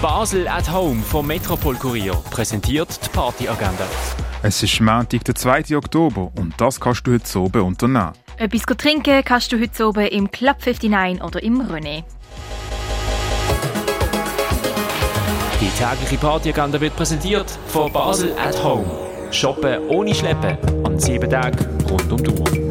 Basel at Home vom Metropol Kurier präsentiert die Partyagenda. Es ist Montag, der 2. Oktober und das kannst du heute oben unternehmen. Etwas trinken kannst du heute oben im Club 59 oder im René. Die tägliche Partyagenda wird präsentiert von Basel at Home. Shoppen ohne Schleppen an sieben Tagen rund um die Uhr.